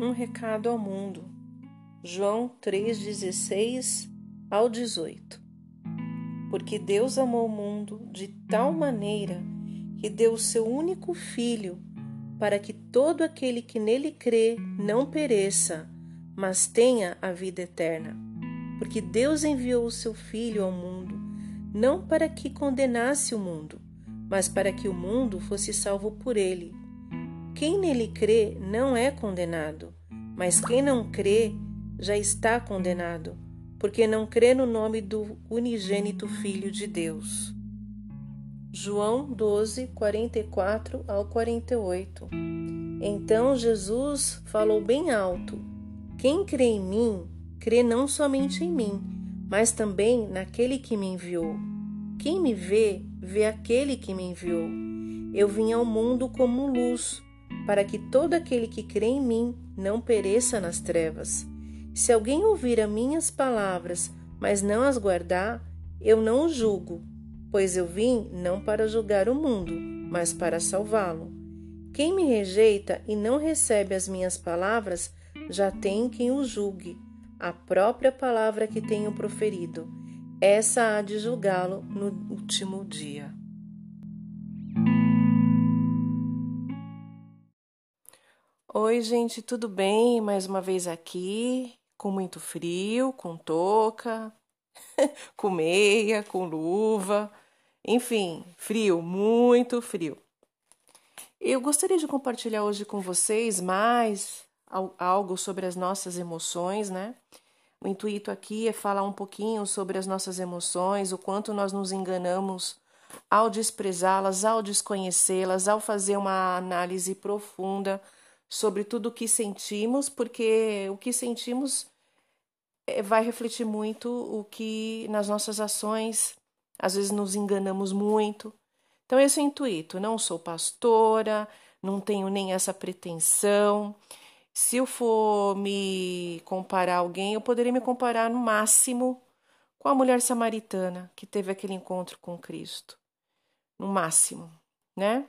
um recado ao mundo. João 3,16 ao 18. Porque Deus amou o mundo de tal maneira que deu o seu único Filho, para que todo aquele que nele crê não pereça, mas tenha a vida eterna. Porque Deus enviou o seu Filho ao mundo, não para que condenasse o mundo, mas para que o mundo fosse salvo por ele. Quem nele crê não é condenado, mas quem não crê já está condenado, porque não crê no nome do unigênito Filho de Deus. João 12, 44 ao 48. Então Jesus falou bem alto: Quem crê em mim, crê não somente em mim, mas também naquele que me enviou. Quem me vê, vê aquele que me enviou. Eu vim ao mundo como luz para que todo aquele que crê em mim não pereça nas trevas. Se alguém ouvir as minhas palavras, mas não as guardar, eu não o julgo, pois eu vim não para julgar o mundo, mas para salvá-lo. Quem me rejeita e não recebe as minhas palavras, já tem quem o julgue, a própria palavra que tenho proferido. Essa há de julgá-lo no último dia. Oi, gente, tudo bem? Mais uma vez aqui, com muito frio, com touca, com meia, com luva, enfim, frio, muito frio. Eu gostaria de compartilhar hoje com vocês mais algo sobre as nossas emoções, né? O intuito aqui é falar um pouquinho sobre as nossas emoções, o quanto nós nos enganamos ao desprezá-las, ao desconhecê-las, ao fazer uma análise profunda sobre tudo o que sentimos, porque o que sentimos eh, vai refletir muito o que nas nossas ações, às vezes nos enganamos muito. Então, esse é o intuito. Não sou pastora, não tenho nem essa pretensão. Se eu for me comparar a alguém, eu poderia me comparar no máximo com a mulher samaritana que teve aquele encontro com Cristo. No máximo, né?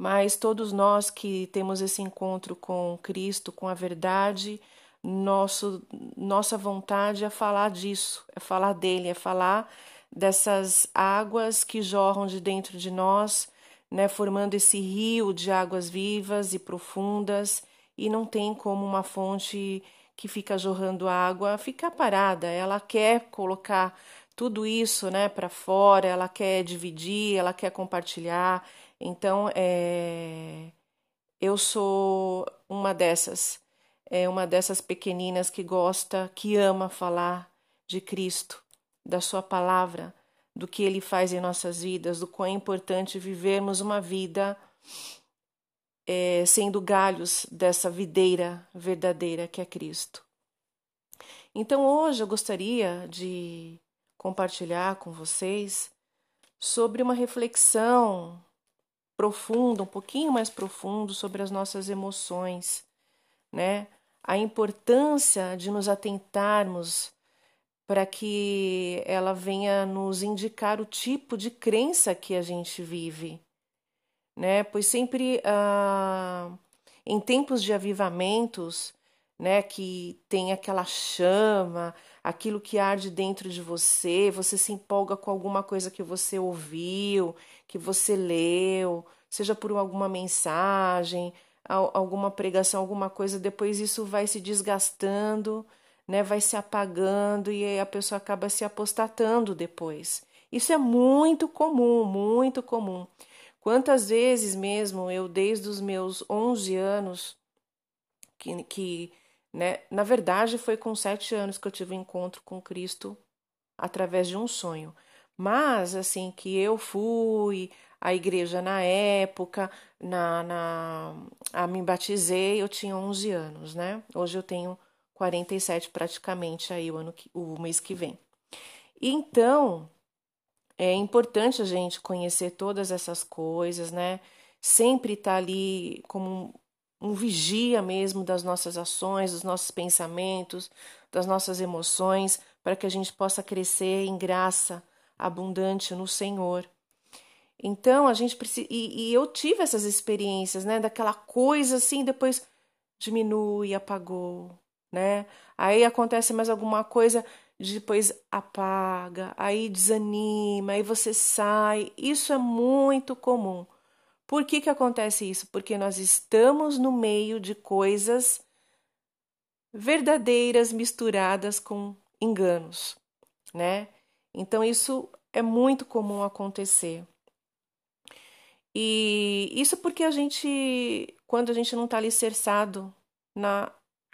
Mas todos nós que temos esse encontro com Cristo, com a verdade, nosso, nossa vontade é falar disso, é falar dele, é falar dessas águas que jorram de dentro de nós, né, formando esse rio de águas vivas e profundas, e não tem como uma fonte que fica jorrando água ficar parada, ela quer colocar tudo isso, né, para fora, ela quer dividir, ela quer compartilhar, então, é, eu sou uma dessas, é uma dessas pequeninas que gosta, que ama falar de Cristo, da Sua palavra, do que Ele faz em nossas vidas, do quão é importante vivermos uma vida é, sendo galhos dessa videira verdadeira que é Cristo. Então, hoje eu gostaria de compartilhar com vocês sobre uma reflexão profundo, um pouquinho mais profundo sobre as nossas emoções, né? A importância de nos atentarmos para que ela venha nos indicar o tipo de crença que a gente vive, né? Pois sempre ah, em tempos de avivamentos, né, que tem aquela chama, aquilo que arde dentro de você, você se empolga com alguma coisa que você ouviu, que você leu, seja por alguma mensagem, alguma pregação, alguma coisa, depois isso vai se desgastando, né, vai se apagando e a pessoa acaba se apostatando depois. Isso é muito comum, muito comum. Quantas vezes mesmo eu, desde os meus 11 anos, que, que né, na verdade foi com sete anos que eu tive um encontro com Cristo através de um sonho. Mas, assim, que eu fui à igreja na época, na, na a, me batizei, eu tinha 11 anos, né? Hoje eu tenho 47 praticamente aí o, ano que, o mês que vem. Então, é importante a gente conhecer todas essas coisas, né? Sempre estar tá ali como um vigia mesmo das nossas ações, dos nossos pensamentos, das nossas emoções, para que a gente possa crescer em graça abundante no Senhor. Então a gente precisa. E, e, eu tive essas experiências, né? Daquela coisa assim, depois. diminui, apagou, né? Aí acontece mais alguma coisa, depois apaga, aí desanima, aí você sai. Isso é muito comum. Por que, que acontece isso? Porque nós estamos no meio de coisas verdadeiras misturadas com enganos, né? Então isso é muito comum acontecer. E isso porque a gente, quando a gente não está alicerçado na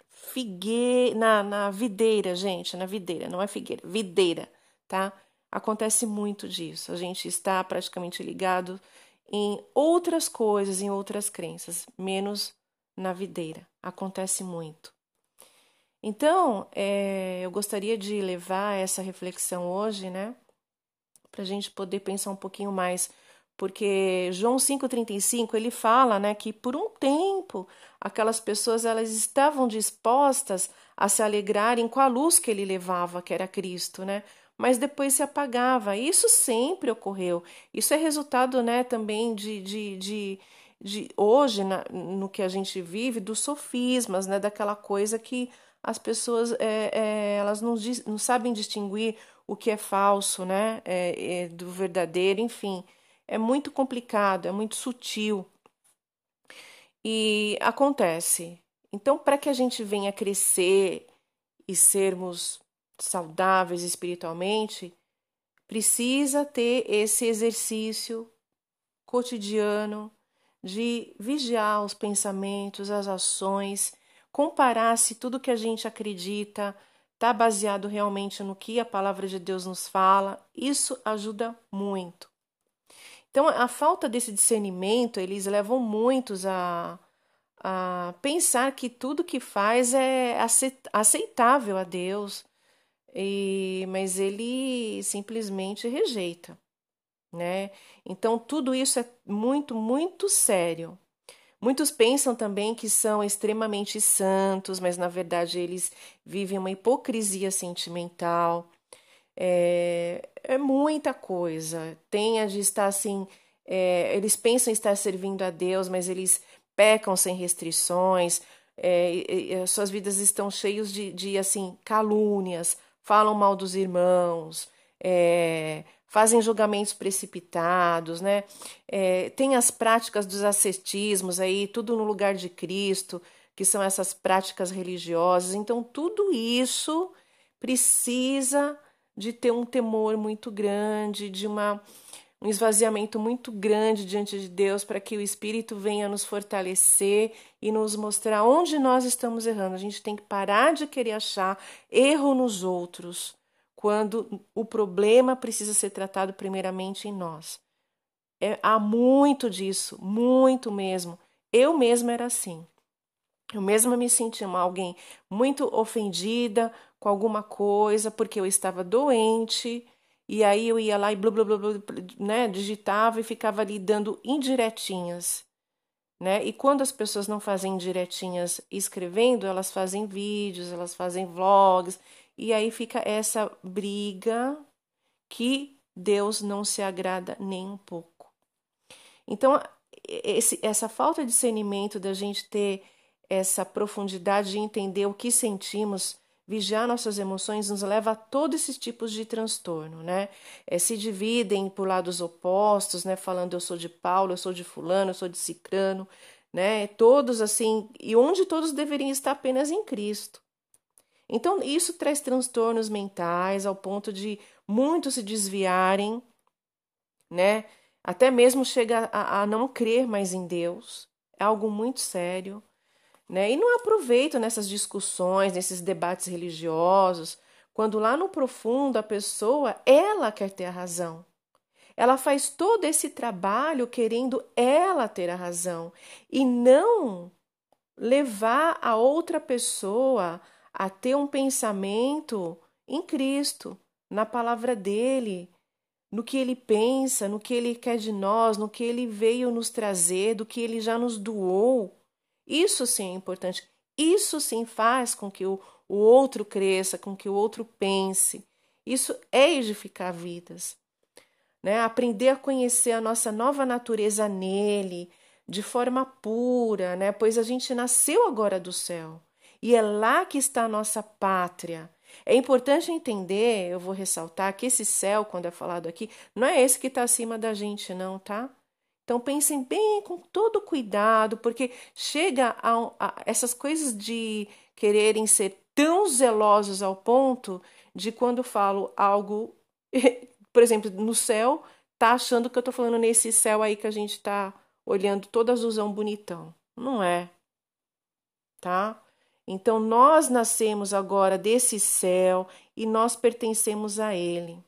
figueira, na, na videira, gente, na videira, não é figueira, videira, tá? Acontece muito disso. A gente está praticamente ligado em outras coisas, em outras crenças, menos na videira. Acontece muito. Então, é, eu gostaria de levar essa reflexão hoje, né, para a gente poder pensar um pouquinho mais, porque João 5,35 ele fala, né, que por um tempo aquelas pessoas elas estavam dispostas a se alegrarem com a luz que ele levava, que era Cristo, né, mas depois se apagava. Isso sempre ocorreu. Isso é resultado, né, também de, de, de, de hoje, na, no que a gente vive, dos sofismas, né, daquela coisa que as pessoas é, é, elas não, não sabem distinguir o que é falso, né, é, é, do verdadeiro, enfim, é muito complicado, é muito sutil. E acontece. Então, para que a gente venha crescer e sermos saudáveis espiritualmente, precisa ter esse exercício cotidiano de vigiar os pensamentos, as ações, comparar se tudo que a gente acredita está baseado realmente no que a palavra de Deus nos fala. Isso ajuda muito. Então, a falta desse discernimento, eles levam muitos a, a pensar que tudo que faz é aceitável a Deus, e, mas ele simplesmente rejeita, né? Então tudo isso é muito, muito sério. Muitos pensam também que são extremamente santos, mas na verdade eles vivem uma hipocrisia sentimental. É, é muita coisa. Tem a de estar assim, é, eles pensam estar servindo a Deus, mas eles pecam sem restrições. É, suas vidas estão cheias de, de assim calúnias, falam mal dos irmãos, é, fazem julgamentos precipitados, né? É, tem as práticas dos ascetismos aí, tudo no lugar de Cristo, que são essas práticas religiosas. Então, tudo isso precisa de ter um temor muito grande, de uma um esvaziamento muito grande diante de Deus para que o Espírito venha nos fortalecer e nos mostrar onde nós estamos errando. A gente tem que parar de querer achar erro nos outros, quando o problema precisa ser tratado primeiramente em nós. É, há muito disso, muito mesmo. Eu mesma era assim. Eu mesma me sentia alguém muito ofendida com alguma coisa porque eu estava doente e aí eu ia lá e blá, blá, blá, blá, né, digitava e ficava ali dando indiretinhas. Né? E quando as pessoas não fazem indiretinhas escrevendo, elas fazem vídeos, elas fazem vlogs, e aí fica essa briga que Deus não se agrada nem um pouco. Então, esse, essa falta de discernimento da gente ter essa profundidade de entender o que sentimos vigiar nossas emoções nos leva a todos esses tipos de transtorno, né? É, se dividem por lados opostos, né? Falando eu sou de Paulo, eu sou de fulano, eu sou de cicrano, né? Todos assim, e onde todos deveriam estar apenas em Cristo. Então, isso traz transtornos mentais ao ponto de muitos se desviarem, né? Até mesmo chega a, a não crer mais em Deus. É algo muito sério. Né? E não aproveito nessas discussões, nesses debates religiosos, quando lá no profundo a pessoa, ela quer ter a razão. Ela faz todo esse trabalho querendo ela ter a razão e não levar a outra pessoa a ter um pensamento em Cristo, na palavra dele, no que ele pensa, no que ele quer de nós, no que ele veio nos trazer, do que ele já nos doou. Isso sim é importante. Isso sim faz com que o, o outro cresça, com que o outro pense. Isso é edificar vidas. Né? Aprender a conhecer a nossa nova natureza nele, de forma pura, né? Pois a gente nasceu agora do céu e é lá que está a nossa pátria. É importante entender, eu vou ressaltar que esse céu, quando é falado aqui, não é esse que está acima da gente, não, tá? Então pensem bem com todo cuidado, porque chega a, a essas coisas de quererem ser tão zelosos ao ponto de quando falo algo, por exemplo, no céu, tá achando que eu tô falando nesse céu aí que a gente tá olhando todo azulzão bonitão. Não é. Tá? Então nós nascemos agora desse céu e nós pertencemos a ele.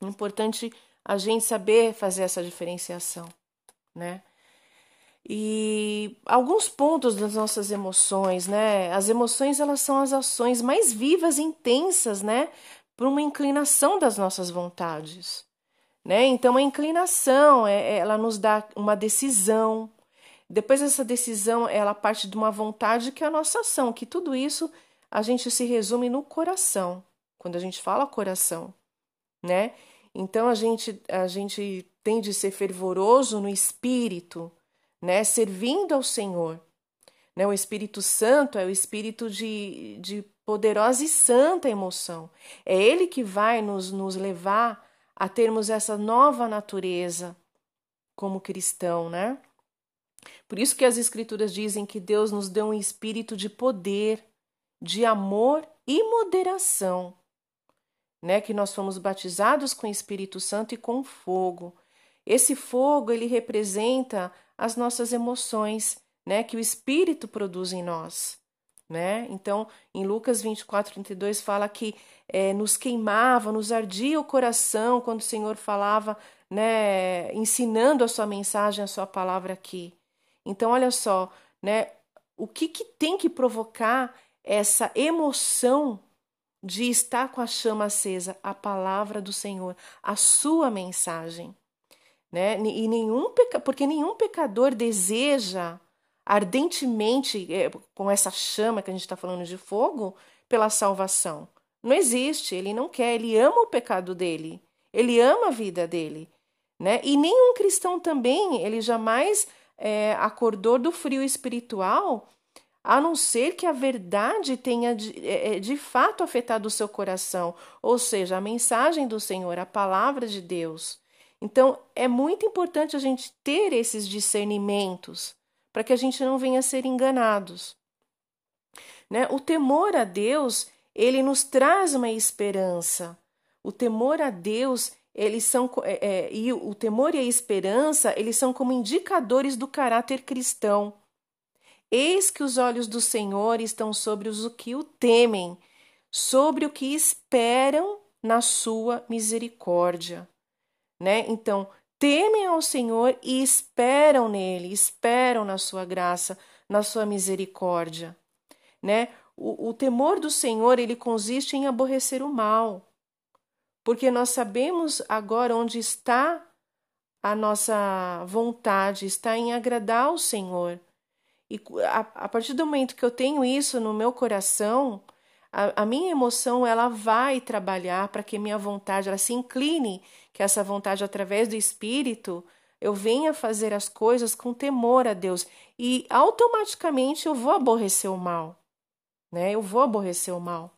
É importante a gente saber fazer essa diferenciação, né? E alguns pontos das nossas emoções, né? As emoções elas são as ações mais vivas e intensas, né? Por uma inclinação das nossas vontades, né? Então a inclinação, é, é, ela nos dá uma decisão. Depois essa decisão, ela parte de uma vontade que é a nossa ação, que tudo isso a gente se resume no coração. Quando a gente fala coração, né? Então a gente a gente tem de ser fervoroso no espírito, né? Servindo ao Senhor. Né? O Espírito Santo é o espírito de, de poderosa e santa emoção. É ele que vai nos, nos levar a termos essa nova natureza como cristão, né? Por isso que as escrituras dizem que Deus nos deu um espírito de poder, de amor e moderação, né? Que nós fomos batizados com o Espírito Santo e com fogo. Esse fogo, ele representa as nossas emoções, né, que o Espírito produz em nós. Né? Então, em Lucas 24, 32, fala que é, nos queimava, nos ardia o coração quando o Senhor falava, né, ensinando a sua mensagem, a sua palavra aqui. Então, olha só, né, o que, que tem que provocar essa emoção de estar com a chama acesa? A palavra do Senhor, a sua mensagem né? E nenhum peca... porque nenhum pecador deseja ardentemente é, com essa chama que a gente está falando de fogo pela salvação. Não existe. Ele não quer. Ele ama o pecado dele. Ele ama a vida dele, né? E nenhum cristão também ele jamais é, acordou do frio espiritual a não ser que a verdade tenha de, é, de, fato afetado o seu coração, ou seja, a mensagem do Senhor, a palavra de Deus. Então, é muito importante a gente ter esses discernimentos para que a gente não venha a ser enganados. Né? O temor a Deus, ele nos traz uma esperança. O temor a Deus, eles são é, é, e o temor e a esperança, eles são como indicadores do caráter cristão. Eis que os olhos do Senhor estão sobre os que o temem, sobre o que esperam na sua misericórdia né? Então, temem ao Senhor e esperam nele, esperam na sua graça, na sua misericórdia, né? O, o temor do Senhor, ele consiste em aborrecer o mal, porque nós sabemos agora onde está a nossa vontade, está em agradar ao Senhor. E a, a partir do momento que eu tenho isso no meu coração, a, a minha emoção ela vai trabalhar para que minha vontade ela se incline, que essa vontade através do Espírito eu venha fazer as coisas com temor a Deus e automaticamente eu vou aborrecer o mal, né? Eu vou aborrecer o mal.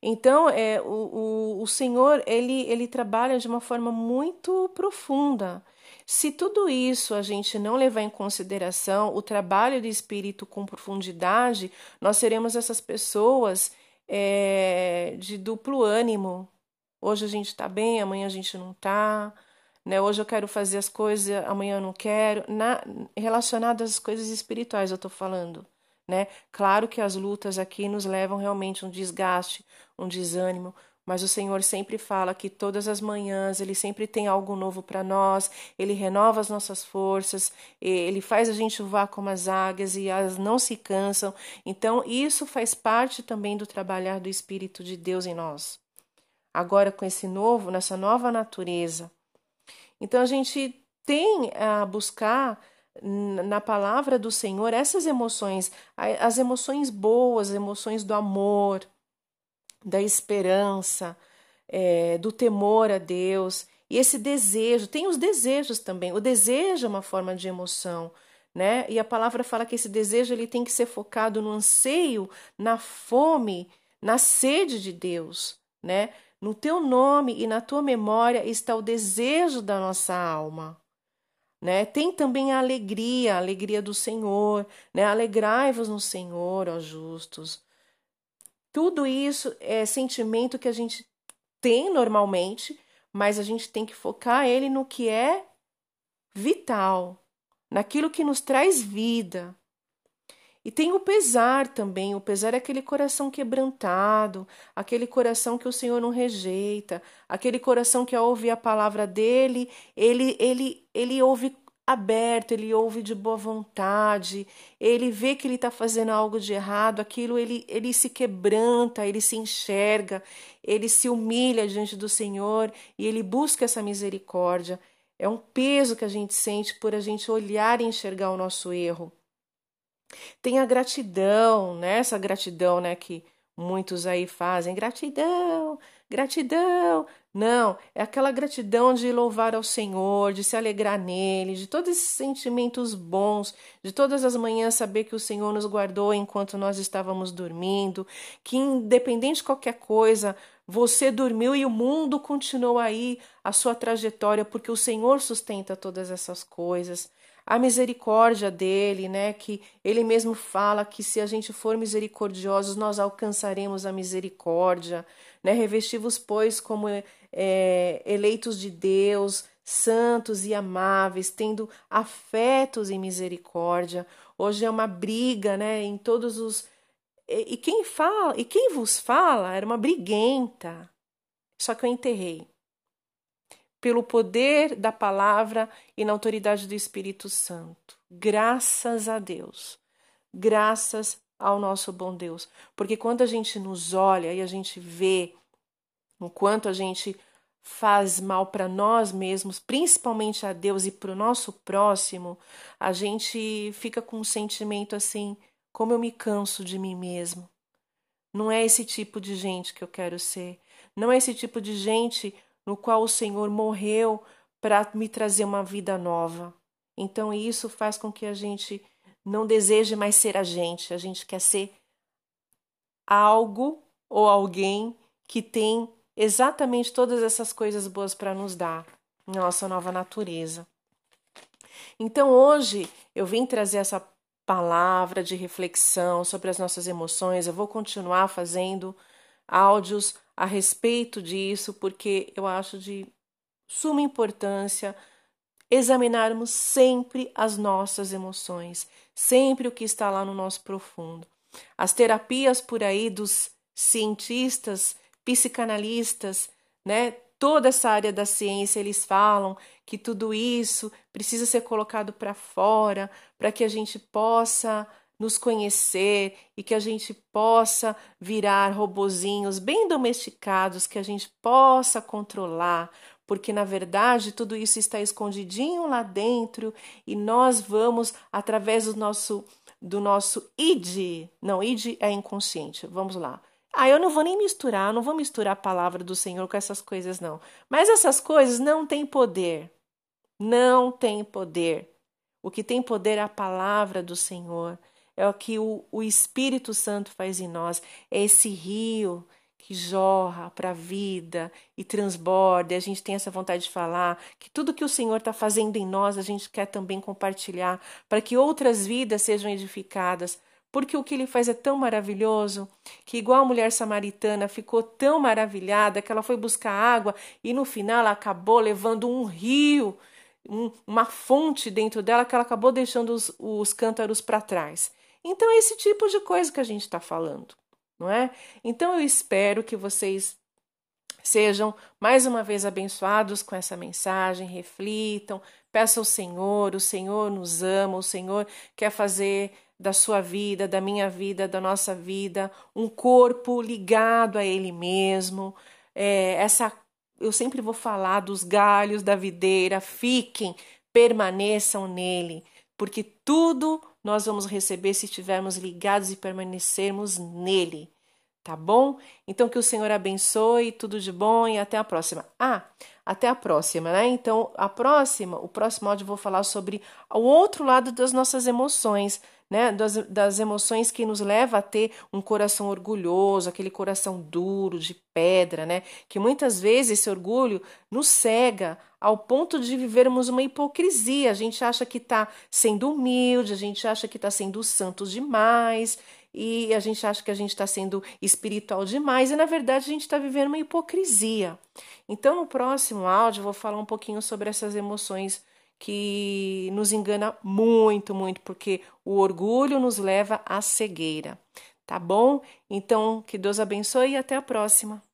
Então, é, o, o, o Senhor, ele, ele trabalha de uma forma muito profunda. Se tudo isso a gente não levar em consideração o trabalho do Espírito com profundidade, nós seremos essas pessoas é, de duplo ânimo. Hoje a gente está bem, amanhã a gente não está. Né? Hoje eu quero fazer as coisas, amanhã eu não quero. Na, relacionado às coisas espirituais, eu estou falando. Né? Claro que as lutas aqui nos levam realmente um desgaste, um desânimo, mas o Senhor sempre fala que todas as manhãs Ele sempre tem algo novo para nós, Ele renova as nossas forças, Ele faz a gente voar como as águias e elas não se cansam. Então, isso faz parte também do trabalhar do Espírito de Deus em nós. Agora, com esse novo, nessa nova natureza. Então, a gente tem a buscar na palavra do Senhor essas emoções, as emoções boas, as emoções do amor da esperança, é, do temor a Deus. E esse desejo, tem os desejos também. O desejo é uma forma de emoção, né? E a palavra fala que esse desejo ele tem que ser focado no anseio, na fome, na sede de Deus, né? No teu nome e na tua memória está o desejo da nossa alma. Né? Tem também a alegria, a alegria do Senhor, né? Alegrai-vos no Senhor, ó justos. Tudo isso é sentimento que a gente tem normalmente, mas a gente tem que focar ele no que é vital, naquilo que nos traz vida, e tem o pesar também. O pesar é aquele coração quebrantado, aquele coração que o Senhor não rejeita, aquele coração que ao ouvir a palavra dele, ele ele ele ouve aberto, ele ouve de boa vontade, ele vê que ele está fazendo algo de errado, aquilo ele, ele se quebranta, ele se enxerga, ele se humilha diante do Senhor e ele busca essa misericórdia. É um peso que a gente sente por a gente olhar e enxergar o nosso erro. Tem a gratidão, né? Essa gratidão, né, que muitos aí fazem, gratidão, gratidão. Não, é aquela gratidão de louvar ao Senhor, de se alegrar nele, de todos esses sentimentos bons, de todas as manhãs saber que o Senhor nos guardou enquanto nós estávamos dormindo, que independente de qualquer coisa, você dormiu e o mundo continuou aí a sua trajetória, porque o Senhor sustenta todas essas coisas a misericórdia dele, né? Que ele mesmo fala que se a gente for misericordiosos, nós alcançaremos a misericórdia, né? Revestivos, pois, como é, eleitos de Deus, santos e amáveis, tendo afetos e misericórdia. Hoje é uma briga, né? Em todos os e quem fala, e quem vos fala era uma briguenta. Só que eu enterrei pelo poder da palavra e na autoridade do Espírito Santo. Graças a Deus. Graças ao nosso bom Deus. Porque quando a gente nos olha e a gente vê o quanto a gente faz mal para nós mesmos, principalmente a Deus e para o nosso próximo, a gente fica com um sentimento assim: como eu me canso de mim mesmo. Não é esse tipo de gente que eu quero ser. Não é esse tipo de gente no qual o Senhor morreu para me trazer uma vida nova. Então isso faz com que a gente não deseje mais ser a gente, a gente quer ser algo ou alguém que tem exatamente todas essas coisas boas para nos dar, nossa nova natureza. Então hoje eu vim trazer essa palavra de reflexão sobre as nossas emoções. Eu vou continuar fazendo áudios a respeito disso, porque eu acho de suma importância examinarmos sempre as nossas emoções, sempre o que está lá no nosso profundo. As terapias por aí dos cientistas, psicanalistas, né? Toda essa área da ciência, eles falam que tudo isso precisa ser colocado para fora para que a gente possa nos conhecer e que a gente possa virar robozinhos bem domesticados, que a gente possa controlar, porque na verdade tudo isso está escondidinho lá dentro e nós vamos através do nosso do nosso id, não, id é inconsciente. Vamos lá. Ah, eu não vou nem misturar, não vou misturar a palavra do Senhor com essas coisas não. Mas essas coisas não têm poder. Não tem poder. O que tem poder é a palavra do Senhor é o que o, o Espírito Santo faz em nós, é esse rio que jorra para a vida e transborda, e a gente tem essa vontade de falar, que tudo que o Senhor está fazendo em nós, a gente quer também compartilhar, para que outras vidas sejam edificadas, porque o que ele faz é tão maravilhoso, que igual a mulher samaritana ficou tão maravilhada que ela foi buscar água e no final ela acabou levando um rio, um, uma fonte dentro dela que ela acabou deixando os, os cântaros para trás. Então, é esse tipo de coisa que a gente está falando, não é? Então, eu espero que vocês sejam mais uma vez abençoados com essa mensagem, reflitam, peçam ao Senhor, o Senhor nos ama, o Senhor quer fazer da sua vida, da minha vida, da nossa vida, um corpo ligado a Ele mesmo. É, essa, eu sempre vou falar dos galhos da videira, fiquem, permaneçam nele, porque tudo nós vamos receber se estivermos ligados e permanecermos nele. Tá bom? Então que o Senhor abençoe, tudo de bom e até a próxima. Ah, até a próxima, né? Então, a próxima, o próximo áudio eu vou falar sobre o outro lado das nossas emoções, né? Das, das emoções que nos leva a ter um coração orgulhoso, aquele coração duro, de pedra, né? Que muitas vezes esse orgulho nos cega ao ponto de vivermos uma hipocrisia. A gente acha que está sendo humilde, a gente acha que está sendo santo demais, e a gente acha que a gente está sendo espiritual demais, e na verdade a gente está vivendo uma hipocrisia. Então, no próximo áudio, eu vou falar um pouquinho sobre essas emoções que nos engana muito, muito, porque o orgulho nos leva à cegueira. Tá bom? Então, que Deus abençoe e até a próxima.